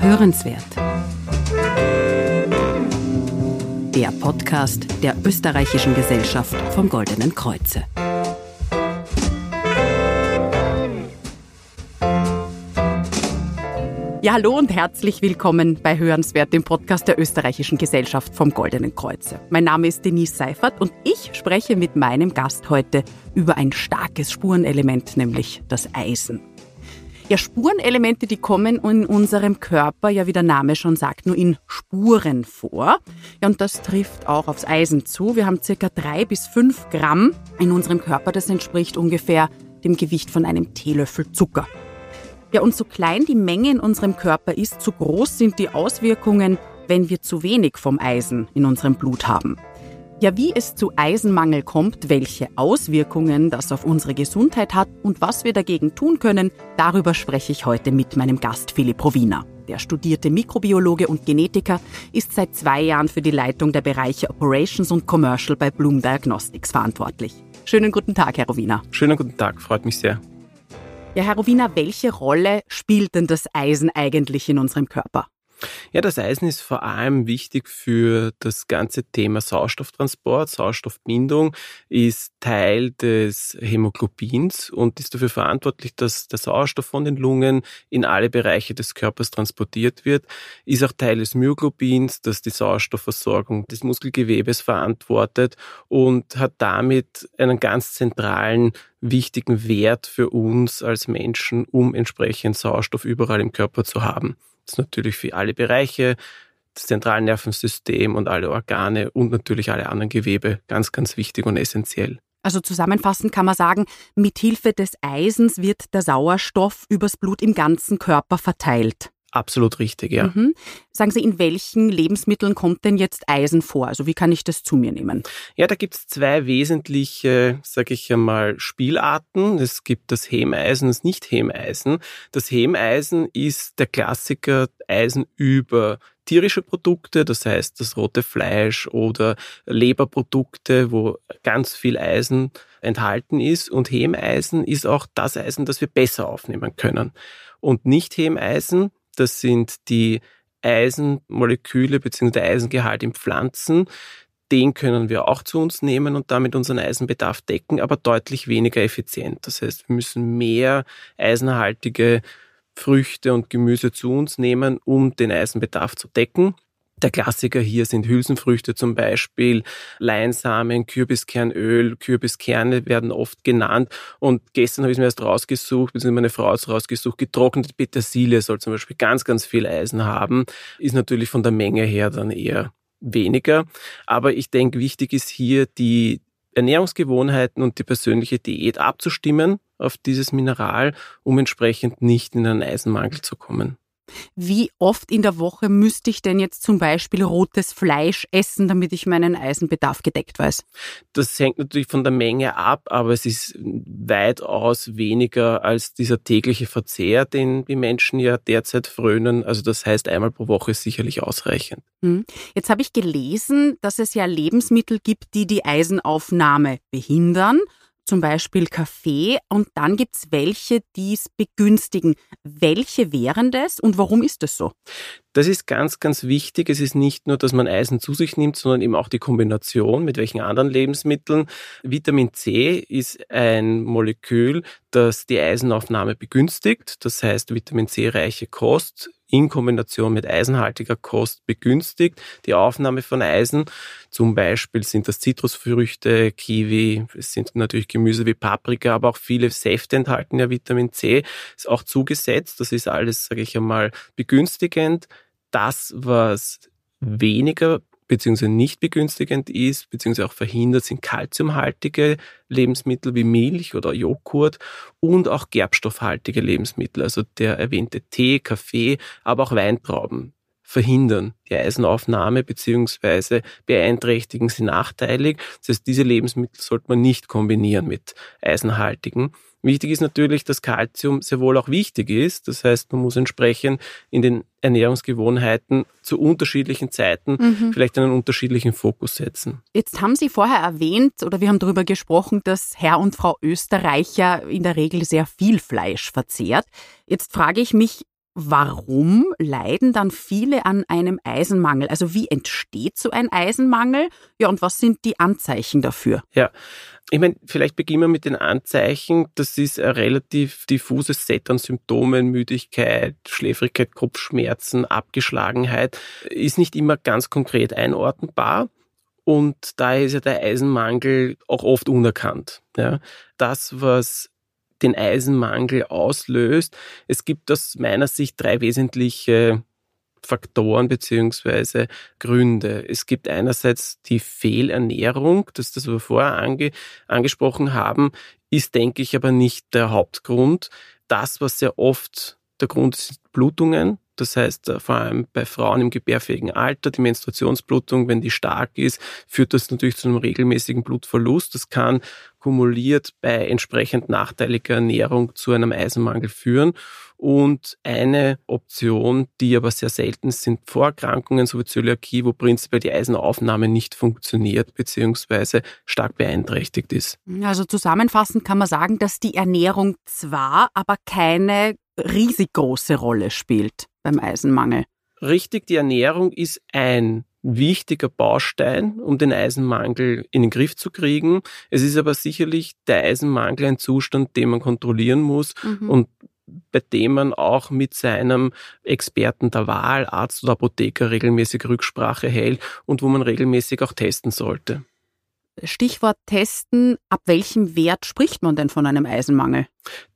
Hörenswert. Der Podcast der Österreichischen Gesellschaft vom Goldenen Kreuze. Ja, hallo und herzlich willkommen bei Hörenswert, dem Podcast der Österreichischen Gesellschaft vom Goldenen Kreuze. Mein Name ist Denise Seifert und ich spreche mit meinem Gast heute über ein starkes Spurenelement, nämlich das Eisen. Ja, Spurenelemente, die kommen in unserem Körper, ja wie der Name schon sagt, nur in Spuren vor. Ja, und das trifft auch aufs Eisen zu. Wir haben circa drei bis fünf Gramm in unserem Körper. Das entspricht ungefähr dem Gewicht von einem Teelöffel Zucker. Ja, und so klein die Menge in unserem Körper ist, so groß sind die Auswirkungen, wenn wir zu wenig vom Eisen in unserem Blut haben. Ja, wie es zu Eisenmangel kommt, welche Auswirkungen das auf unsere Gesundheit hat und was wir dagegen tun können, darüber spreche ich heute mit meinem Gast Philipp Rovina. Der studierte Mikrobiologe und Genetiker ist seit zwei Jahren für die Leitung der Bereiche Operations und Commercial bei Bloom Diagnostics verantwortlich. Schönen guten Tag, Herr Rovina. Schönen guten Tag, freut mich sehr. Ja, Herr Rowina, welche Rolle spielt denn das Eisen eigentlich in unserem Körper? Ja, das Eisen ist vor allem wichtig für das ganze Thema Sauerstofftransport. Sauerstoffbindung ist Teil des Hämoglobins und ist dafür verantwortlich, dass der Sauerstoff von den Lungen in alle Bereiche des Körpers transportiert wird. Ist auch Teil des Myoglobins, das die Sauerstoffversorgung des Muskelgewebes verantwortet und hat damit einen ganz zentralen wichtigen Wert für uns als Menschen, um entsprechend Sauerstoff überall im Körper zu haben. Ist natürlich für alle Bereiche, das Zentralnervensystem und alle Organe und natürlich alle anderen Gewebe ganz, ganz wichtig und essentiell. Also zusammenfassend kann man sagen, mit Hilfe des Eisens wird der Sauerstoff übers Blut im ganzen Körper verteilt. Absolut richtig, ja. Mhm. Sagen Sie, in welchen Lebensmitteln kommt denn jetzt Eisen vor? Also wie kann ich das zu mir nehmen? Ja, da gibt es zwei wesentliche, sage ich einmal, Spielarten. Es gibt das Hemeisen und das Nicht-Hemeisen. Das Hemeisen ist der Klassiker Eisen über tierische Produkte, das heißt das rote Fleisch oder Leberprodukte, wo ganz viel Eisen enthalten ist. Und Hemeisen ist auch das Eisen, das wir besser aufnehmen können. Und Nicht-Hemeisen das sind die Eisenmoleküle bzw. Eisengehalt in Pflanzen. Den können wir auch zu uns nehmen und damit unseren Eisenbedarf decken, aber deutlich weniger effizient. Das heißt, wir müssen mehr eisenhaltige Früchte und Gemüse zu uns nehmen, um den Eisenbedarf zu decken. Der Klassiker hier sind Hülsenfrüchte zum Beispiel, Leinsamen, Kürbiskernöl, Kürbiskerne werden oft genannt. Und gestern habe ich es mir erst rausgesucht, beziehungsweise meine Frau hat es rausgesucht, getrocknete Petersilie soll zum Beispiel ganz, ganz viel Eisen haben, ist natürlich von der Menge her dann eher weniger. Aber ich denke, wichtig ist hier die Ernährungsgewohnheiten und die persönliche Diät abzustimmen auf dieses Mineral, um entsprechend nicht in einen Eisenmangel zu kommen. Wie oft in der Woche müsste ich denn jetzt zum Beispiel rotes Fleisch essen, damit ich meinen Eisenbedarf gedeckt weiß? Das hängt natürlich von der Menge ab, aber es ist weitaus weniger als dieser tägliche Verzehr, den die Menschen ja derzeit frönen. Also das heißt, einmal pro Woche ist sicherlich ausreichend. Hm. Jetzt habe ich gelesen, dass es ja Lebensmittel gibt, die die Eisenaufnahme behindern zum Beispiel Kaffee und dann gibt es welche, die es begünstigen. Welche wären das und warum ist das so? Das ist ganz, ganz wichtig. Es ist nicht nur, dass man Eisen zu sich nimmt, sondern eben auch die Kombination mit welchen anderen Lebensmitteln. Vitamin C ist ein Molekül, das die Eisenaufnahme begünstigt. Das heißt, Vitamin C reiche Kost in Kombination mit eisenhaltiger Kost begünstigt die Aufnahme von Eisen. Zum Beispiel sind das Zitrusfrüchte, Kiwi, es sind natürlich Gemüse wie Paprika, aber auch viele Säfte enthalten ja Vitamin C, ist auch zugesetzt. Das ist alles, sage ich einmal, begünstigend. Das, was weniger beziehungsweise nicht begünstigend ist, beziehungsweise auch verhindert, sind kalziumhaltige Lebensmittel wie Milch oder Joghurt und auch gerbstoffhaltige Lebensmittel, also der erwähnte Tee, Kaffee, aber auch Weintrauben verhindern die Eisenaufnahme beziehungsweise beeinträchtigen sie nachteilig. Das heißt, diese Lebensmittel sollte man nicht kombinieren mit eisenhaltigen. Wichtig ist natürlich, dass Kalzium sehr wohl auch wichtig ist. Das heißt, man muss entsprechend in den Ernährungsgewohnheiten zu unterschiedlichen Zeiten mhm. vielleicht einen unterschiedlichen Fokus setzen. Jetzt haben Sie vorher erwähnt oder wir haben darüber gesprochen, dass Herr und Frau Österreicher in der Regel sehr viel Fleisch verzehrt. Jetzt frage ich mich, warum leiden dann viele an einem Eisenmangel? Also wie entsteht so ein Eisenmangel? Ja, und was sind die Anzeichen dafür? Ja, ich meine, vielleicht beginnen wir mit den Anzeichen. Das ist ein relativ diffuses Set an Symptomen, Müdigkeit, Schläfrigkeit, Kopfschmerzen, Abgeschlagenheit. Ist nicht immer ganz konkret einordnbar. Und daher ist ja der Eisenmangel auch oft unerkannt. Ja. Das, was den Eisenmangel auslöst. Es gibt aus meiner Sicht drei wesentliche Faktoren beziehungsweise Gründe. Es gibt einerseits die Fehlernährung, das das wir vorher ange, angesprochen haben, ist, denke ich, aber nicht der Hauptgrund. Das, was sehr oft der Grund ist, sind Blutungen. Das heißt, äh, vor allem bei Frauen im gebärfähigen Alter, die Menstruationsblutung, wenn die stark ist, führt das natürlich zu einem regelmäßigen Blutverlust. Das kann kumuliert bei entsprechend nachteiliger Ernährung zu einem Eisenmangel führen. Und eine Option, die aber sehr selten sind Vorerkrankungen, so wie Zöliakie, wo prinzipiell die Eisenaufnahme nicht funktioniert bzw. stark beeinträchtigt ist. Also zusammenfassend kann man sagen, dass die Ernährung zwar, aber keine riesig große Rolle spielt beim Eisenmangel. Richtig, die Ernährung ist ein wichtiger Baustein, um den Eisenmangel in den Griff zu kriegen. Es ist aber sicherlich der Eisenmangel ein Zustand, den man kontrollieren muss mhm. und bei dem man auch mit seinem Experten der Wahl, Arzt oder Apotheker regelmäßig Rücksprache hält und wo man regelmäßig auch testen sollte. Stichwort testen, ab welchem Wert spricht man denn von einem Eisenmangel?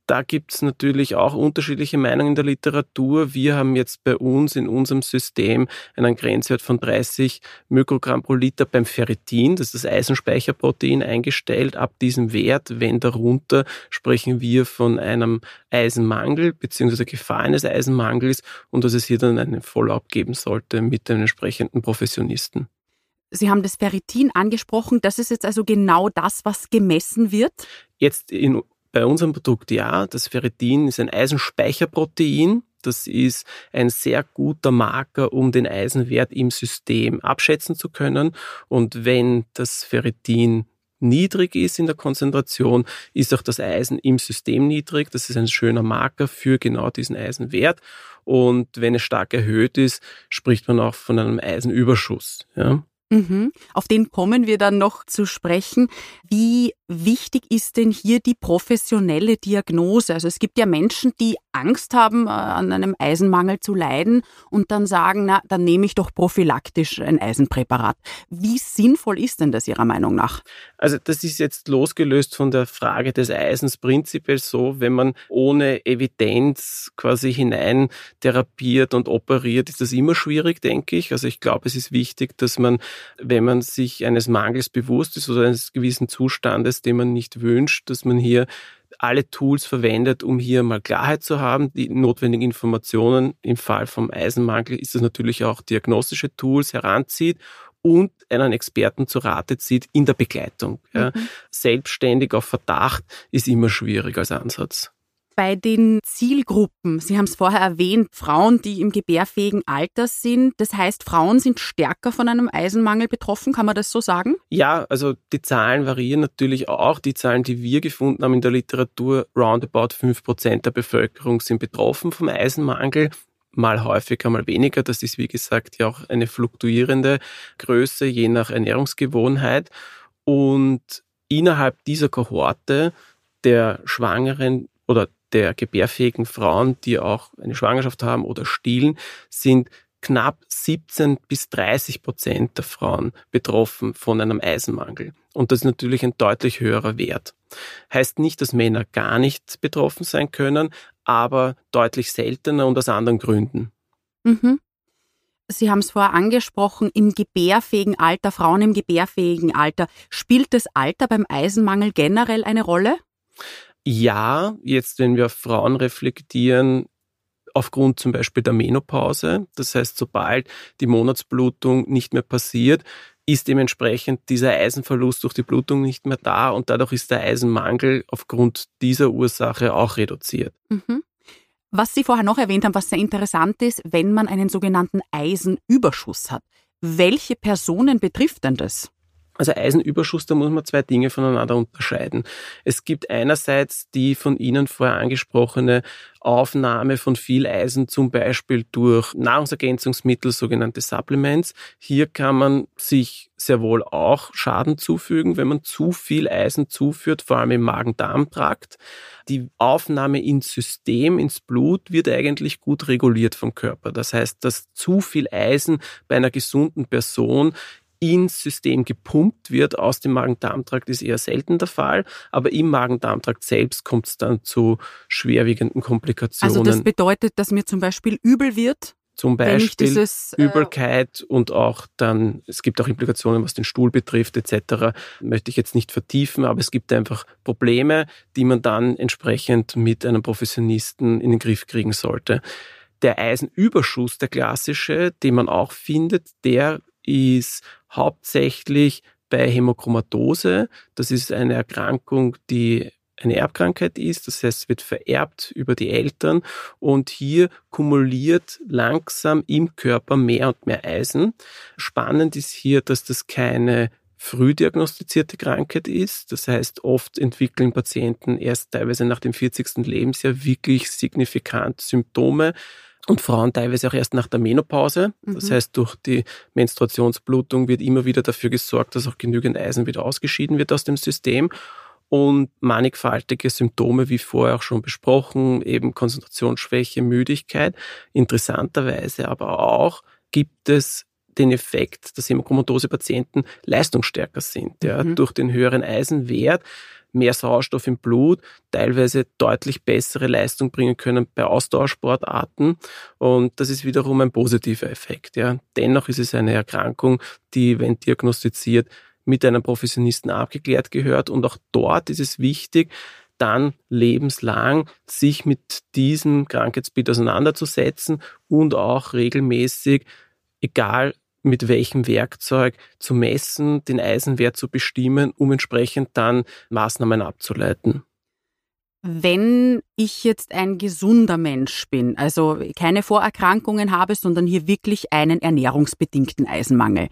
Da gibt es natürlich auch unterschiedliche Meinungen in der Literatur. Wir haben jetzt bei uns in unserem System einen Grenzwert von 30 Mikrogramm pro Liter beim Ferritin, das ist das Eisenspeicherprotein, eingestellt. Ab diesem Wert, wenn darunter, sprechen wir von einem Eisenmangel bzw. Gefahr eines Eisenmangels und dass es hier dann einen Follow-up geben sollte mit den entsprechenden Professionisten. Sie haben das Ferritin angesprochen. Das ist jetzt also genau das, was gemessen wird? Jetzt in, bei unserem Produkt ja. Das Ferritin ist ein Eisenspeicherprotein. Das ist ein sehr guter Marker, um den Eisenwert im System abschätzen zu können. Und wenn das Ferritin niedrig ist in der Konzentration, ist auch das Eisen im System niedrig. Das ist ein schöner Marker für genau diesen Eisenwert. Und wenn es stark erhöht ist, spricht man auch von einem Eisenüberschuss. Ja. Mhm. Auf den kommen wir dann noch zu sprechen. Wie wichtig ist denn hier die professionelle Diagnose? Also es gibt ja Menschen, die Angst haben, äh, an einem Eisenmangel zu leiden und dann sagen, na, dann nehme ich doch prophylaktisch ein Eisenpräparat. Wie sinnvoll ist denn das Ihrer Meinung nach? Also das ist jetzt losgelöst von der Frage des Eisens prinzipiell so, wenn man ohne Evidenz quasi hinein therapiert und operiert, ist das immer schwierig, denke ich. Also ich glaube, es ist wichtig, dass man, wenn man sich eines Mangels bewusst ist oder eines gewissen Zustandes, den man nicht wünscht, dass man hier alle Tools verwendet, um hier mal Klarheit zu haben, die notwendigen Informationen. Im Fall vom Eisenmangel ist es natürlich auch diagnostische Tools heranzieht und einen Experten zu Rate zieht in der Begleitung. Mhm. Selbstständig auf Verdacht ist immer schwierig als Ansatz bei den Zielgruppen. Sie haben es vorher erwähnt, Frauen, die im gebärfähigen Alter sind. Das heißt, Frauen sind stärker von einem Eisenmangel betroffen. Kann man das so sagen? Ja, also die Zahlen variieren natürlich auch. Die Zahlen, die wir gefunden haben in der Literatur, roundabout 5% der Bevölkerung sind betroffen vom Eisenmangel mal häufiger, mal weniger. Das ist, wie gesagt, ja auch eine fluktuierende Größe, je nach Ernährungsgewohnheit. Und innerhalb dieser Kohorte der Schwangeren oder der gebärfähigen Frauen, die auch eine Schwangerschaft haben oder stillen, sind knapp 17 bis 30 Prozent der Frauen betroffen von einem Eisenmangel. Und das ist natürlich ein deutlich höherer Wert. Heißt nicht, dass Männer gar nicht betroffen sein können, aber deutlich seltener und aus anderen Gründen. Mhm. Sie haben es vorher angesprochen, im gebärfähigen Alter, Frauen im gebärfähigen Alter. Spielt das Alter beim Eisenmangel generell eine Rolle? Ja, jetzt wenn wir auf Frauen reflektieren, aufgrund zum Beispiel der Menopause, das heißt, sobald die Monatsblutung nicht mehr passiert, ist dementsprechend dieser Eisenverlust durch die Blutung nicht mehr da und dadurch ist der Eisenmangel aufgrund dieser Ursache auch reduziert. Mhm. Was Sie vorher noch erwähnt haben, was sehr interessant ist, wenn man einen sogenannten Eisenüberschuss hat. Welche Personen betrifft denn das? Also Eisenüberschuss, da muss man zwei Dinge voneinander unterscheiden. Es gibt einerseits die von Ihnen vorher angesprochene Aufnahme von viel Eisen, zum Beispiel durch Nahrungsergänzungsmittel, sogenannte Supplements. Hier kann man sich sehr wohl auch Schaden zufügen, wenn man zu viel Eisen zuführt, vor allem im Magen-Darm-Trakt. Die Aufnahme ins System, ins Blut, wird eigentlich gut reguliert vom Körper. Das heißt, dass zu viel Eisen bei einer gesunden Person ins System gepumpt wird aus dem Magen-Darm-Trakt, ist eher selten der Fall. Aber im Magen-Darm-Trakt selbst kommt es dann zu schwerwiegenden Komplikationen. Also das bedeutet, dass mir zum Beispiel übel wird? Zum Beispiel dieses, äh Übelkeit und auch dann, es gibt auch Implikationen, was den Stuhl betrifft etc. Möchte ich jetzt nicht vertiefen, aber es gibt einfach Probleme, die man dann entsprechend mit einem Professionisten in den Griff kriegen sollte. Der Eisenüberschuss, der klassische, den man auch findet, der ist hauptsächlich bei Hämochromatose. Das ist eine Erkrankung, die eine Erbkrankheit ist, das heißt, es wird vererbt über die Eltern und hier kumuliert langsam im Körper mehr und mehr Eisen. Spannend ist hier, dass das keine früh diagnostizierte Krankheit ist. Das heißt, oft entwickeln Patienten erst teilweise nach dem 40. Lebensjahr wirklich signifikant Symptome und Frauen teilweise auch erst nach der Menopause. Das mhm. heißt, durch die Menstruationsblutung wird immer wieder dafür gesorgt, dass auch genügend Eisen wieder ausgeschieden wird aus dem System. Und mannigfaltige Symptome, wie vorher auch schon besprochen, eben Konzentrationsschwäche, Müdigkeit. Interessanterweise aber auch gibt es den Effekt, dass Hämochromatose-Patienten leistungsstärker sind. Ja, mhm. Durch den höheren Eisenwert mehr Sauerstoff im Blut, teilweise deutlich bessere Leistung bringen können bei Ausdauersportarten. Und das ist wiederum ein positiver Effekt. Ja. Dennoch ist es eine Erkrankung, die, wenn diagnostiziert, mit einem Professionisten abgeklärt gehört. Und auch dort ist es wichtig, dann lebenslang sich mit diesem Krankheitsbild auseinanderzusetzen und auch regelmäßig, egal mit welchem Werkzeug zu messen, den Eisenwert zu bestimmen, um entsprechend dann Maßnahmen abzuleiten. Wenn ich jetzt ein gesunder Mensch bin, also keine Vorerkrankungen habe, sondern hier wirklich einen ernährungsbedingten Eisenmangel,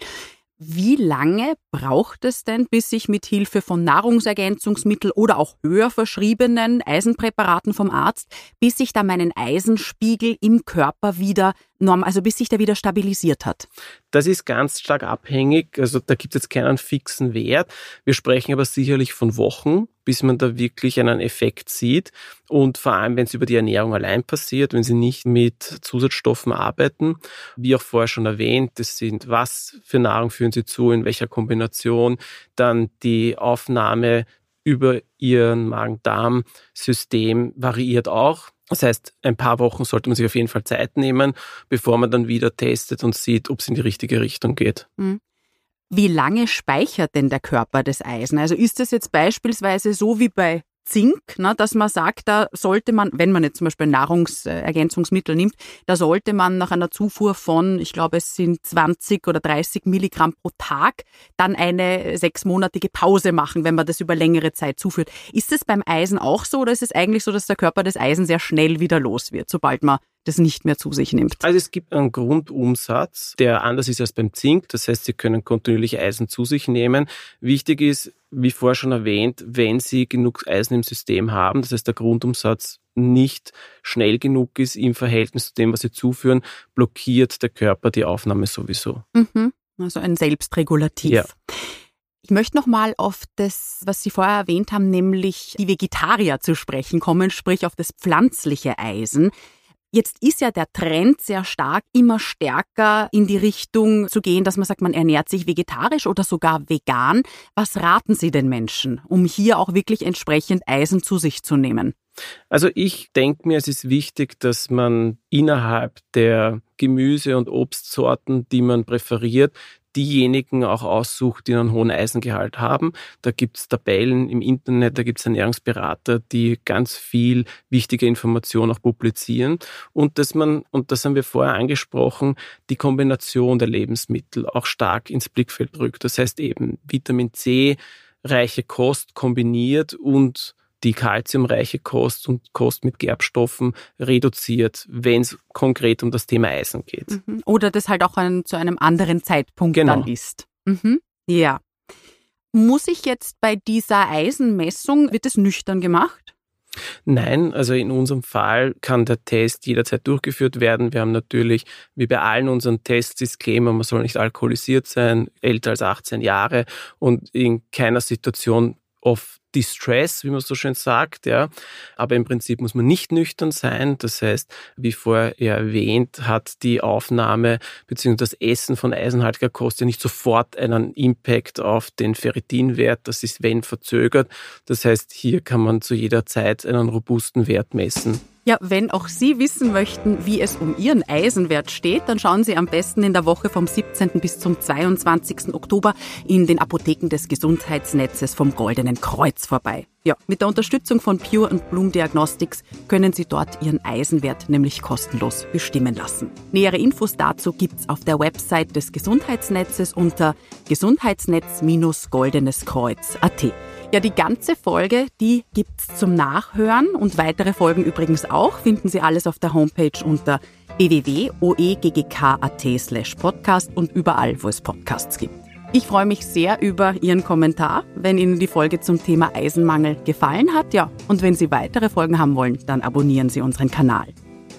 wie lange braucht es denn, bis ich mit Hilfe von Nahrungsergänzungsmitteln oder auch höher verschriebenen Eisenpräparaten vom Arzt, bis ich da meinen Eisenspiegel im Körper wieder norm, also bis sich der wieder stabilisiert hat? Das ist ganz stark abhängig. Also da gibt es jetzt keinen fixen Wert. Wir sprechen aber sicherlich von Wochen, bis man da wirklich einen Effekt sieht. Und vor allem, wenn es über die Ernährung allein passiert, wenn Sie nicht mit Zusatzstoffen arbeiten. Wie auch vorher schon erwähnt, das sind, was für Nahrung führen Sie zu, in welcher Kombination, dann die Aufnahme über Ihren Magen-Darm-System variiert auch. Das heißt, ein paar Wochen sollte man sich auf jeden Fall Zeit nehmen, bevor man dann wieder testet und sieht, ob es in die richtige Richtung geht. Mhm. Wie lange speichert denn der Körper das Eisen? Also ist das jetzt beispielsweise so wie bei Zink, ne, dass man sagt, da sollte man, wenn man jetzt zum Beispiel Nahrungsergänzungsmittel nimmt, da sollte man nach einer Zufuhr von, ich glaube, es sind 20 oder 30 Milligramm pro Tag, dann eine sechsmonatige Pause machen, wenn man das über längere Zeit zuführt. Ist es beim Eisen auch so oder ist es eigentlich so, dass der Körper das Eisen sehr schnell wieder los wird, sobald man das nicht mehr zu sich nimmt? Also es gibt einen Grundumsatz, der anders ist als beim Zink. Das heißt, Sie können kontinuierlich Eisen zu sich nehmen. Wichtig ist, wie vorher schon erwähnt, wenn Sie genug Eisen im System haben, das heißt der Grundumsatz nicht schnell genug ist im Verhältnis zu dem, was Sie zuführen, blockiert der Körper die Aufnahme sowieso. Mhm. Also ein Selbstregulativ. Ja. Ich möchte noch mal auf das, was Sie vorher erwähnt haben, nämlich die Vegetarier zu sprechen kommen, sprich auf das pflanzliche Eisen. Jetzt ist ja der Trend sehr stark, immer stärker in die Richtung zu gehen, dass man sagt, man ernährt sich vegetarisch oder sogar vegan. Was raten Sie den Menschen, um hier auch wirklich entsprechend Eisen zu sich zu nehmen? Also ich denke mir, es ist wichtig, dass man innerhalb der Gemüse- und Obstsorten, die man präferiert, diejenigen auch aussucht, die einen hohen Eisengehalt haben. Da gibt's Tabellen im Internet, da gibt's Ernährungsberater, die ganz viel wichtige Informationen auch publizieren. Und dass man, und das haben wir vorher angesprochen, die Kombination der Lebensmittel auch stark ins Blickfeld rückt. Das heißt eben Vitamin C, reiche Kost kombiniert und die kalziumreiche Kost und Kost mit Gerbstoffen reduziert, wenn es konkret um das Thema Eisen geht. Mhm. Oder das halt auch ein, zu einem anderen Zeitpunkt genau. dann ist. Mhm. Ja. Muss ich jetzt bei dieser Eisenmessung, wird es nüchtern gemacht? Nein, also in unserem Fall kann der Test jederzeit durchgeführt werden. Wir haben natürlich, wie bei allen unseren Tests, Disclaimer, man soll nicht alkoholisiert sein, älter als 18 Jahre und in keiner Situation of Distress, wie man so schön sagt, ja. Aber im Prinzip muss man nicht nüchtern sein. Das heißt, wie vorher erwähnt, hat die Aufnahme bzw. das Essen von eisenhaltiger Kost ja nicht sofort einen Impact auf den Ferritinwert. Das ist wenn verzögert. Das heißt, hier kann man zu jeder Zeit einen robusten Wert messen. Ja, wenn auch Sie wissen möchten, wie es um Ihren Eisenwert steht, dann schauen Sie am besten in der Woche vom 17. bis zum 22. Oktober in den Apotheken des Gesundheitsnetzes vom Goldenen Kreuz vorbei. Ja, mit der Unterstützung von Pure und Bloom Diagnostics können Sie dort Ihren Eisenwert nämlich kostenlos bestimmen lassen. Nähere Infos dazu gibt's auf der Website des Gesundheitsnetzes unter gesundheitsnetz-goldeneskreuz.at. Ja, die ganze Folge, die gibt's zum Nachhören und weitere Folgen übrigens auch. Finden Sie alles auf der Homepage unter www.oeggk.at slash podcast und überall, wo es Podcasts gibt. Ich freue mich sehr über Ihren Kommentar, wenn Ihnen die Folge zum Thema Eisenmangel gefallen hat. Ja, und wenn Sie weitere Folgen haben wollen, dann abonnieren Sie unseren Kanal.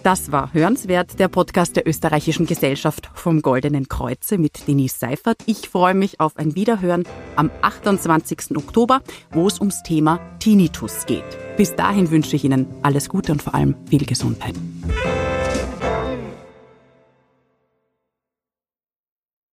Das war Hörenswert, der Podcast der Österreichischen Gesellschaft vom Goldenen Kreuze mit Denise Seifert. Ich freue mich auf ein Wiederhören am 28. Oktober, wo es ums Thema Tinnitus geht. Bis dahin wünsche ich Ihnen alles Gute und vor allem viel Gesundheit.